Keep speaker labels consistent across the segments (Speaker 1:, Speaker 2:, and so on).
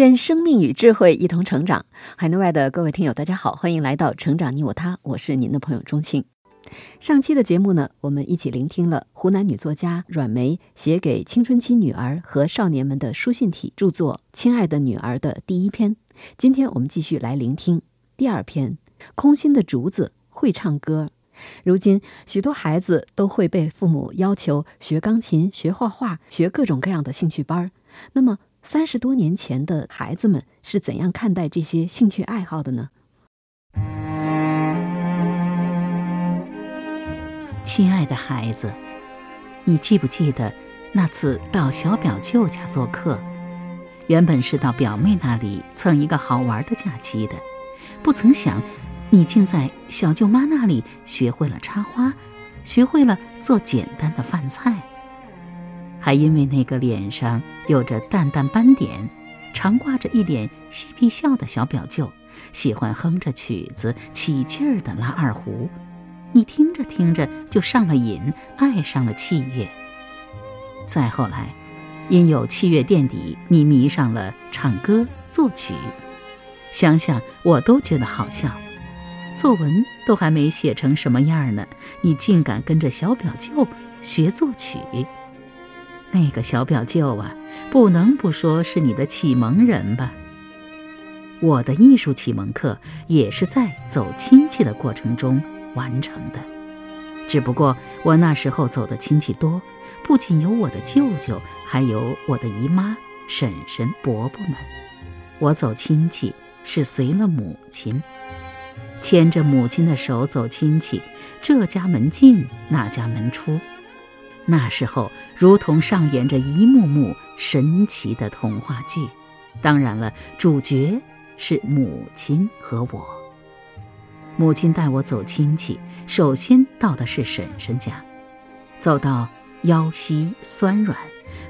Speaker 1: 愿生命与智慧一同成长。海内外的各位听友，大家好，欢迎来到《成长你我他》，我是您的朋友钟庆。上期的节目呢，我们一起聆听了湖南女作家阮梅写给青春期女儿和少年们的书信体著作《亲爱的女儿》的第一篇。今天我们继续来聆听第二篇《空心的竹子会唱歌》。如今，许多孩子都会被父母要求学钢琴、学画画、学各种各样的兴趣班。那么，三十多年前的孩子们是怎样看待这些兴趣爱好的呢？
Speaker 2: 亲爱的孩子，你记不记得那次到小表舅家做客？原本是到表妹那里蹭一个好玩的假期的，不曾想，你竟在小舅妈那里学会了插花，学会了做简单的饭菜。还因为那个脸上有着淡淡斑点，常挂着一脸嬉皮笑的小表舅，喜欢哼着曲子，起劲儿地拉二胡，你听着听着就上了瘾，爱上了器乐。再后来，因有器乐垫底，你迷上了唱歌作曲。想想我都觉得好笑，作文都还没写成什么样呢，你竟敢跟着小表舅学作曲。那个小表舅啊，不能不说是你的启蒙人吧。我的艺术启蒙课也是在走亲戚的过程中完成的，只不过我那时候走的亲戚多，不仅有我的舅舅，还有我的姨妈、婶婶、伯伯们。我走亲戚是随了母亲，牵着母亲的手走亲戚，这家门进，那家门出。那时候，如同上演着一幕幕神奇的童话剧。当然了，主角是母亲和我。母亲带我走亲戚，首先到的是婶婶家，走到腰膝酸软，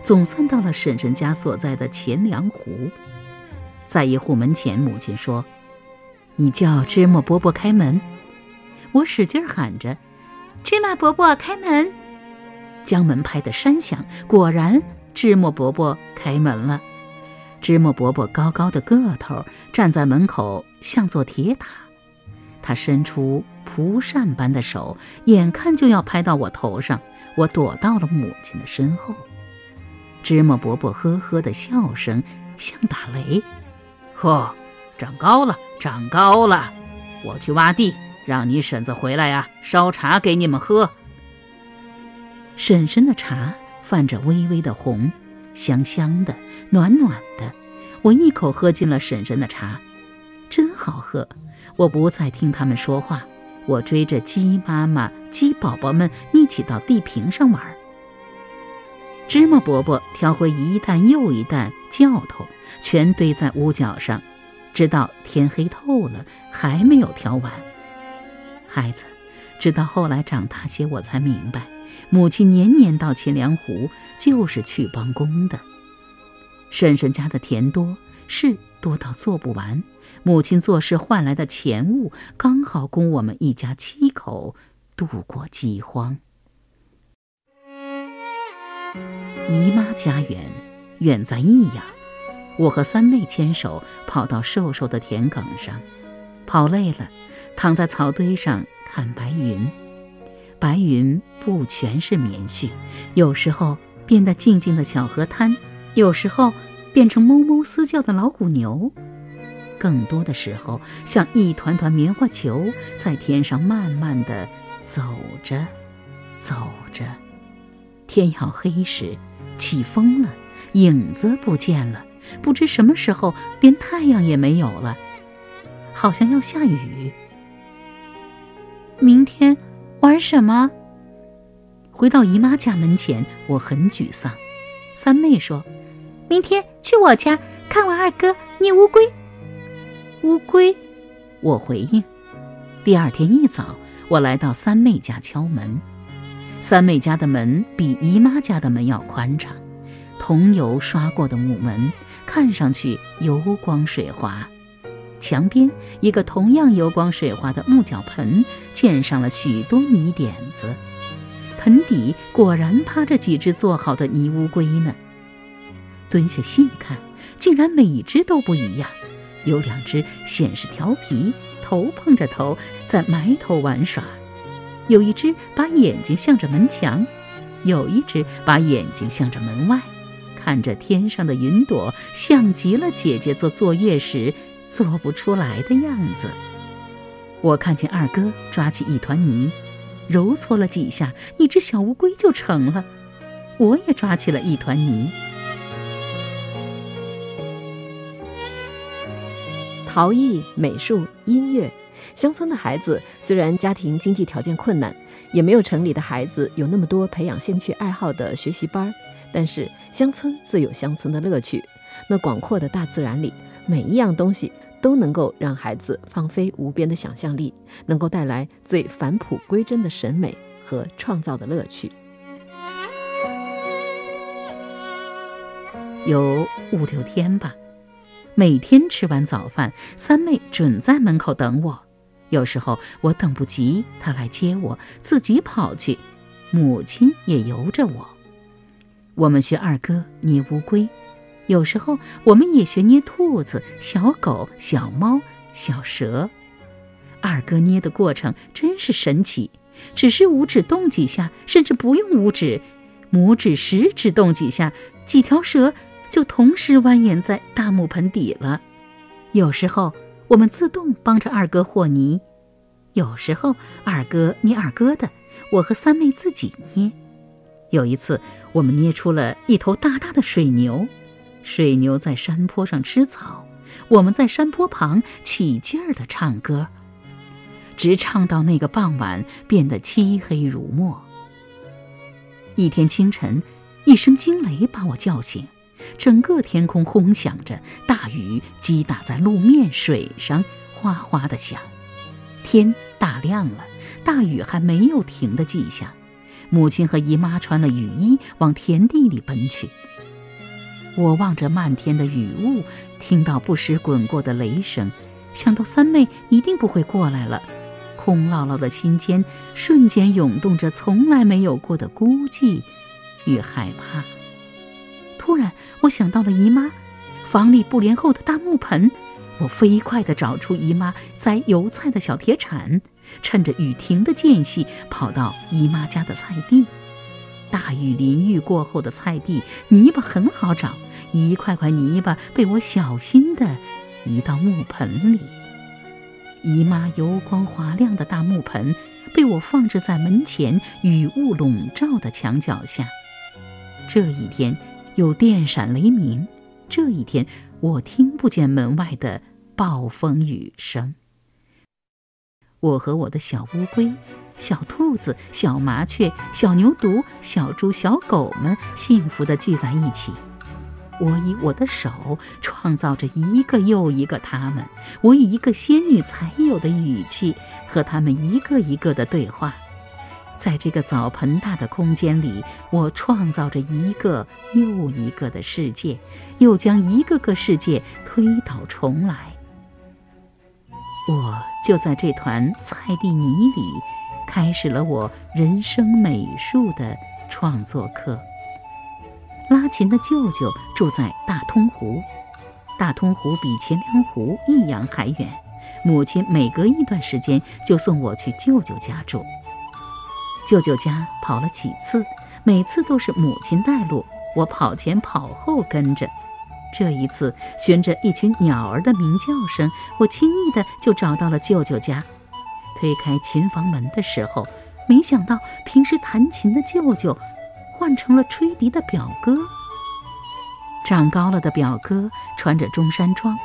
Speaker 2: 总算到了婶婶家所在的钱粮湖。在一户门前，母亲说：“你叫芝麻伯伯开门。”我使劲喊着：“芝麻伯伯开门！”将门拍得山响，果然芝麻伯伯开门了。芝麻伯伯高高的个头站在门口，像座铁塔。他伸出蒲扇般的手，眼看就要拍到我头上，我躲到了母亲的身后。芝麻伯伯呵呵的笑声像打雷：“呵，长高了，长高了！我去挖地，让你婶子回来呀，烧茶给你们喝。”婶婶的茶泛着微微的红，香香的，暖暖的。我一口喝进了婶婶的茶，真好喝。我不再听他们说话，我追着鸡妈妈、鸡宝宝们一起到地坪上玩。芝麻伯伯挑回一担又一担教头，全堆在屋角上，直到天黑透了，还没有挑完。孩子，直到后来长大些，我才明白。母亲年年到钱粮湖，就是去帮工的。婶婶家的田多，事多到做不完。母亲做事换来的钱物，刚好供我们一家七口度过饥荒。姨妈家远，远在益阳。我和三妹牵手跑到瘦瘦的田埂上，跑累了，躺在草堆上看白云。白云不全是棉絮，有时候变得静静的小河滩，有时候变成哞哞嘶叫的老虎牛，更多的时候像一团团棉花球在天上慢慢的走着，走着。天要黑时，起风了，影子不见了，不知什么时候连太阳也没有了，好像要下雨。明天。玩什么？回到姨妈家门前，我很沮丧。三妹说：“明天去我家看我二哥捏乌龟。乌龟，我回应。第二天一早，我来到三妹家敲门。三妹家的门比姨妈家的门要宽敞，桐油刷过的木门，看上去油光水滑。墙边一个同样油光水滑的木脚盆，溅上了许多泥点子。盆底果然趴着几只做好的泥乌龟呢。蹲下细看，竟然每一只都不一样。有两只显示调皮，头碰着头在埋头玩耍；有一只把眼睛向着门墙，有一只把眼睛向着门外，看着天上的云朵，像极了姐姐做作业时。做不出来的样子。我看见二哥抓起一团泥，揉搓了几下，一只小乌龟就成了。我也抓起了一团泥。
Speaker 1: 陶艺、美术、音乐，乡村的孩子虽然家庭经济条件困难，也没有城里的孩子有那么多培养兴趣爱好的学习班，但是乡村自有乡村的乐趣。那广阔的大自然里。每一样东西都能够让孩子放飞无边的想象力，能够带来最返璞归真的审美和创造的乐趣。
Speaker 2: 有五六天吧，每天吃完早饭，三妹准在门口等我。有时候我等不及，她来接我，自己跑去。母亲也由着我。我们学二哥捏乌龟。有时候我们也学捏兔子、小狗、小猫、小蛇。二哥捏的过程真是神奇，只是五指动几下，甚至不用五指，拇指、食指动几下，几条蛇就同时蜿蜒在大木盆底了。有时候我们自动帮着二哥和泥，有时候二哥捏二哥的，我和三妹自己捏。有一次，我们捏出了一头大大的水牛。水牛在山坡上吃草，我们在山坡旁起劲儿地唱歌，直唱到那个傍晚变得漆黑如墨。一天清晨，一声惊雷把我叫醒，整个天空轰响着，大雨击打在路面、水上，哗哗地响。天大亮了，大雨还没有停的迹象。母亲和姨妈穿了雨衣往田地里奔去。我望着漫天的雨雾，听到不时滚过的雷声，想到三妹一定不会过来了，空落落的心间瞬间涌动着从来没有过的孤寂与害怕。突然，我想到了姨妈房里布帘后的大木盆，我飞快地找出姨妈栽油菜的小铁铲，趁着雨停的间隙，跑到姨妈家的菜地。大雨淋浴过后的菜地，泥巴很好找，一块块泥巴被我小心地移到木盆里。姨妈油光滑亮的大木盆被我放置在门前雨雾笼罩的墙角下。这一天有电闪雷鸣，这一天我听不见门外的暴风雨声。我和我的小乌龟。小兔子、小麻雀、小牛犊、小猪、小狗们幸福地聚在一起。我以我的手创造着一个又一个他们，我以一个仙女才有的语气和他们一个一个的对话。在这个澡盆大的空间里，我创造着一个又一个的世界，又将一个个世界推倒重来。我就在这团菜地泥里。开始了我人生美术的创作课。拉琴的舅舅住在大通湖，大通湖比钱粮湖一洋还远。母亲每隔一段时间就送我去舅舅家住。舅舅家跑了几次，每次都是母亲带路，我跑前跑后跟着。这一次，循着一群鸟儿的鸣叫声，我轻易的就找到了舅舅家。推开琴房门的时候，没想到平时弹琴的舅舅换成了吹笛的表哥。长高了的表哥穿着中山装，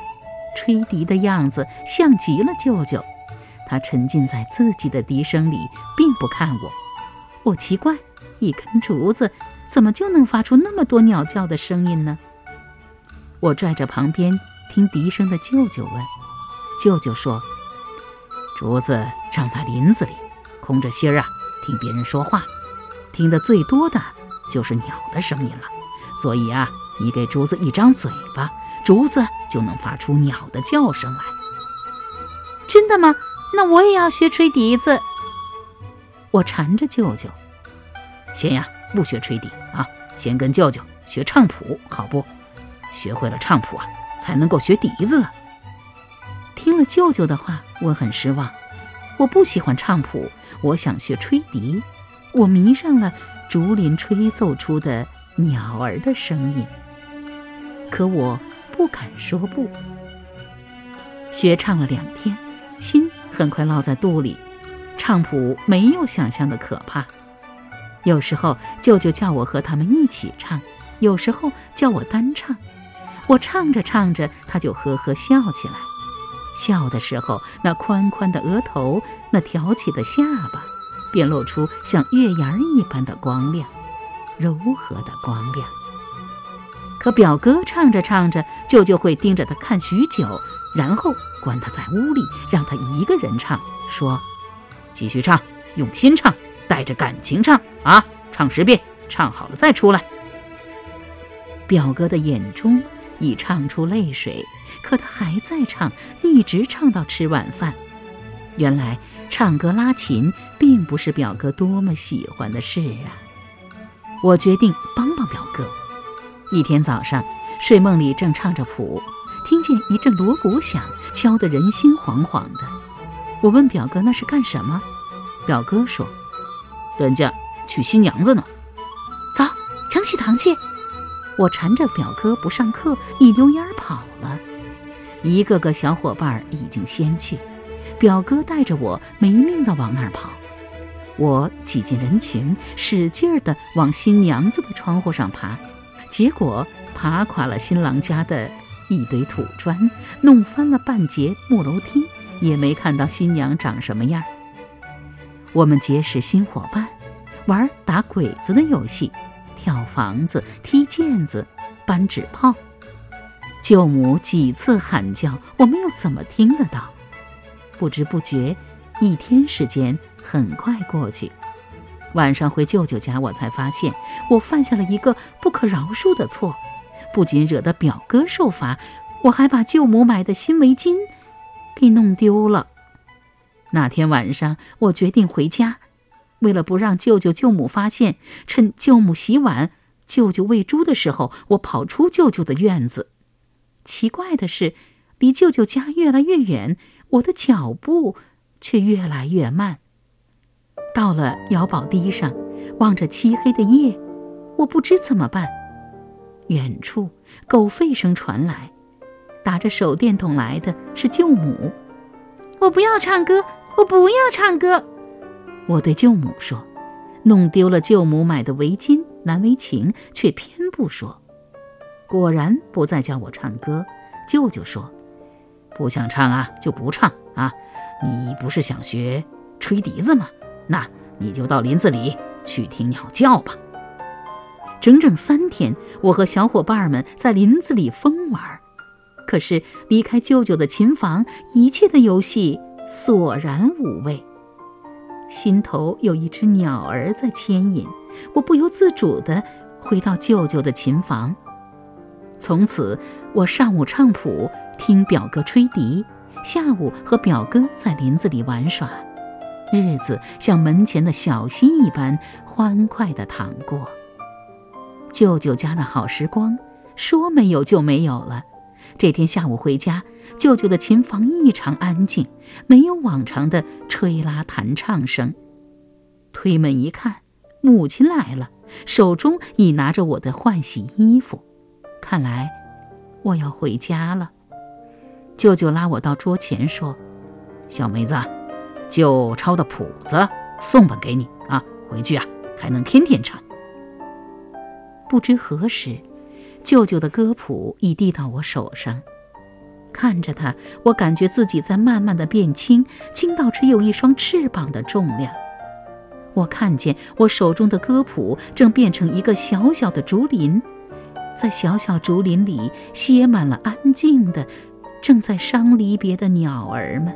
Speaker 2: 吹笛的样子像极了舅舅。他沉浸在自己的笛声里，并不看我。我奇怪，一根竹子怎么就能发出那么多鸟叫的声音呢？我拽着旁边听笛声的舅舅问：“舅舅说，竹子长在林子里，空着心儿啊，听别人说话，听得最多的就是鸟的声音了。所以啊，你给竹子一张嘴巴，竹子就能发出鸟的叫声来。
Speaker 3: 真的吗？那我也要学吹笛子。
Speaker 2: 我缠着舅舅，先呀，不学吹笛啊，先跟舅舅学唱谱，好不？学会了唱谱啊，才能够学笛子。听了舅舅的话，我很失望。我不喜欢唱谱，我想学吹笛。我迷上了竹林吹奏出的鸟儿的声音，可我不敢说不。学唱了两天，心很快落在肚里。唱谱没有想象的可怕。有时候舅舅叫我和他们一起唱，有时候叫我单唱。我唱着唱着，他就呵呵笑起来。笑的时候，那宽宽的额头，那挑起的下巴，便露出像月牙一般的光亮，柔和的光亮。可表哥唱着唱着，舅舅会盯着他看许久，然后关他在屋里，让他一个人唱，说。继续唱，用心唱，带着感情唱啊！唱十遍，唱好了再出来。表哥的眼中已唱出泪水，可他还在唱，一直唱到吃晚饭。原来唱歌拉琴并不是表哥多么喜欢的事啊！我决定帮帮表哥。一天早上，睡梦里正唱着谱，听见一阵锣鼓响，敲得人心惶惶的。我问表哥那是干什么？表哥说：“人家娶新娘子呢。”
Speaker 3: 走，抢喜糖去！
Speaker 2: 我缠着表哥不上课，一溜烟跑了。一个个小伙伴已经先去，表哥带着我没命地往那儿跑。我挤进人群，使劲地往新娘子的窗户上爬，结果爬垮了新郎家的一堆土砖，弄翻了半截木楼梯。也没看到新娘长什么样。我们结识新伙伴，玩打鬼子的游戏，跳房子、踢毽子、搬纸炮。舅母几次喊叫，我们又怎么听得到。不知不觉，一天时间很快过去。晚上回舅舅家，我才发现我犯下了一个不可饶恕的错，不仅惹得表哥受罚，我还把舅母买的新围巾。给弄丢了。那天晚上，我决定回家。为了不让舅舅舅母发现，趁舅母洗碗、舅舅喂猪的时候，我跑出舅舅的院子。奇怪的是，离舅舅家越来越远，我的脚步却越来越慢。到了姚宝堤上，望着漆黑的夜，我不知怎么办。远处狗吠声传来。打着手电筒来的是舅母，
Speaker 3: 我不要唱歌，我不要唱歌。
Speaker 2: 我对舅母说，弄丢了舅母买的围巾，难为情，却偏不说。果然不再叫我唱歌。舅舅说，不想唱啊，就不唱啊。你不是想学吹笛子吗？那你就到林子里去听鸟叫吧。整整三天，我和小伙伴们在林子里疯玩。可是离开舅舅的琴房，一切的游戏索然无味。心头有一只鸟儿在牵引，我不由自主地回到舅舅的琴房。从此，我上午唱谱，听表哥吹笛；下午和表哥在林子里玩耍，日子像门前的小溪一般欢快地淌过。舅舅家的好时光，说没有就没有了。这天下午回家，舅舅的琴房异常安静，没有往常的吹拉弹唱声。推门一看，母亲来了，手中已拿着我的换洗衣服。看来我要回家了。舅舅拉我到桌前说：“小梅子，舅抄的谱子送本给你啊，回去啊还能天天唱。”不知何时。舅舅的歌谱已递到我手上，看着它，我感觉自己在慢慢的变轻，轻到只有一双翅膀的重量。我看见我手中的歌谱正变成一个小小的竹林，在小小竹林里写满了安静的、正在伤离别的鸟儿们。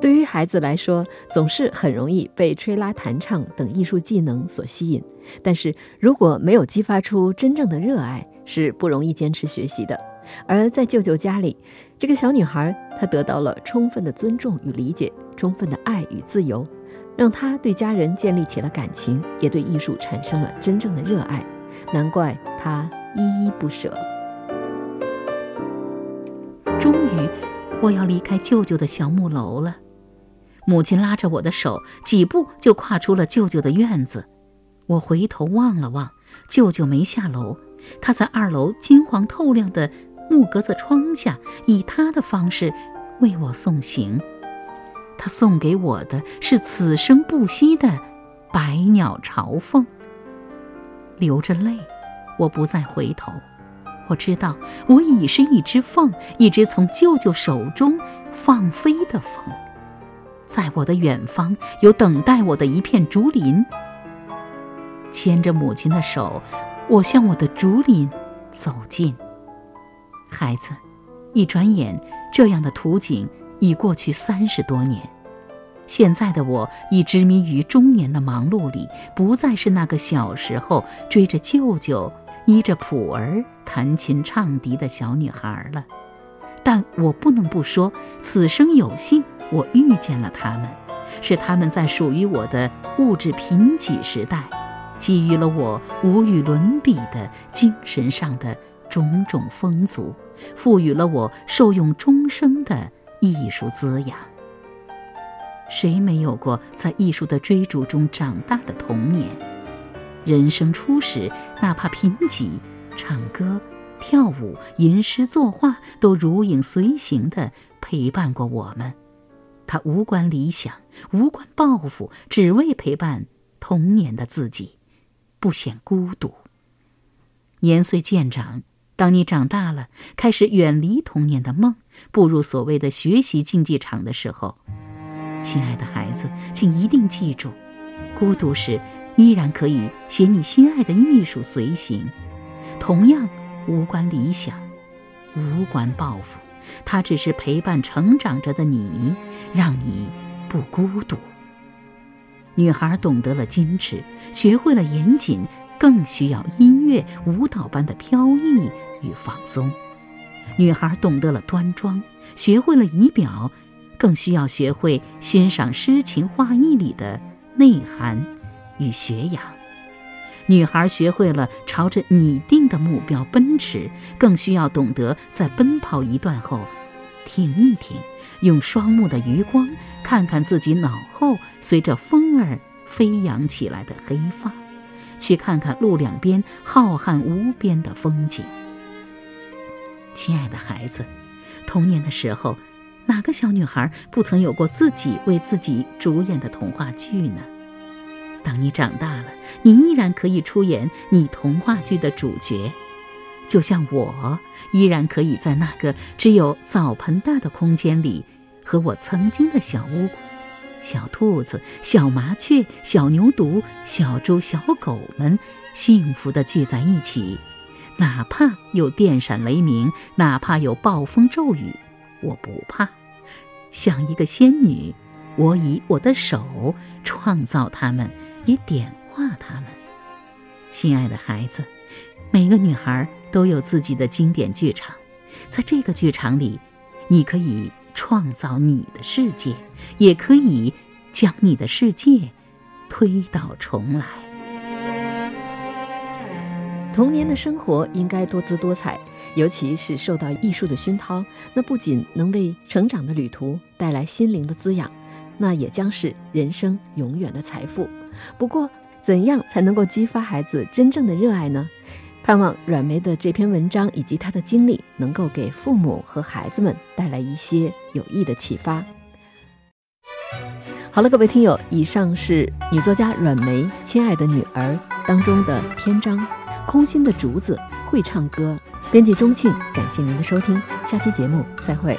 Speaker 1: 对于孩子来说，总是很容易被吹拉弹唱等艺术技能所吸引，但是如果没有激发出真正的热爱，是不容易坚持学习的。而在舅舅家里，这个小女孩她得到了充分的尊重与理解，充分的爱与自由，让她对家人建立起了感情，也对艺术产生了真正的热爱。难怪她依依不舍。
Speaker 2: 终于，我要离开舅舅的小木楼了。母亲拉着我的手，几步就跨出了舅舅的院子。我回头望了望，舅舅没下楼，他在二楼金黄透亮的木格子窗下，以他的方式为我送行。他送给我的是此生不息的百鸟朝凤。流着泪，我不再回头。我知道，我已是一只凤，一只从舅舅手中放飞的凤。在我的远方，有等待我的一片竹林。牵着母亲的手，我向我的竹林走近。孩子，一转眼，这样的图景已过去三十多年。现在的我已执迷于中年的忙碌里，不再是那个小时候追着舅舅、依着普儿弹琴唱笛的小女孩了。但我不能不说，此生有幸。我遇见了他们，是他们在属于我的物质贫瘠时代，给予了我无与伦比的精神上的种种丰足，赋予了我受用终生的艺术滋养。谁没有过在艺术的追逐中长大的童年？人生初始，哪怕贫瘠，唱歌、跳舞、吟诗作画都如影随形地陪伴过我们。他无关理想，无关抱负，只为陪伴童年的自己，不显孤独。年岁渐长，当你长大了，开始远离童年的梦，步入所谓的学习竞技场的时候，亲爱的孩子，请一定记住：孤独时依然可以写你心爱的艺术随行，同样无关理想，无关抱负。他只是陪伴成长着的你，让你不孤独。女孩懂得了矜持，学会了严谨，更需要音乐、舞蹈般的飘逸与放松。女孩懂得了端庄，学会了仪表，更需要学会欣赏诗情画意里的内涵与学养。女孩学会了朝着拟定的目标奔驰，更需要懂得在奔跑一段后，停一停，用双目的余光看看自己脑后随着风儿飞扬起来的黑发，去看看路两边浩瀚无边的风景。亲爱的孩子，童年的时候，哪个小女孩不曾有过自己为自己主演的童话剧呢？当你长大了，你依然可以出演你童话剧的主角，就像我依然可以在那个只有澡盆大的空间里，和我曾经的小乌龟、小兔子、小麻雀、小牛犊、小猪、小狗们幸福地聚在一起，哪怕有电闪雷鸣，哪怕有暴风骤雨，我不怕，像一个仙女。我以我的手创造他们，也点化他们。亲爱的孩子，每个女孩都有自己的经典剧场，在这个剧场里，你可以创造你的世界，也可以将你的世界推倒重来。
Speaker 1: 童年的生活应该多姿多彩，尤其是受到艺术的熏陶，那不仅能为成长的旅途带来心灵的滋养。那也将是人生永远的财富。不过，怎样才能够激发孩子真正的热爱呢？盼望阮梅的这篇文章以及她的经历，能够给父母和孩子们带来一些有益的启发。好了，各位听友，以上是女作家阮梅《亲爱的女儿》当中的篇章《空心的竹子会唱歌》。编辑钟庆，感谢您的收听，下期节目再会。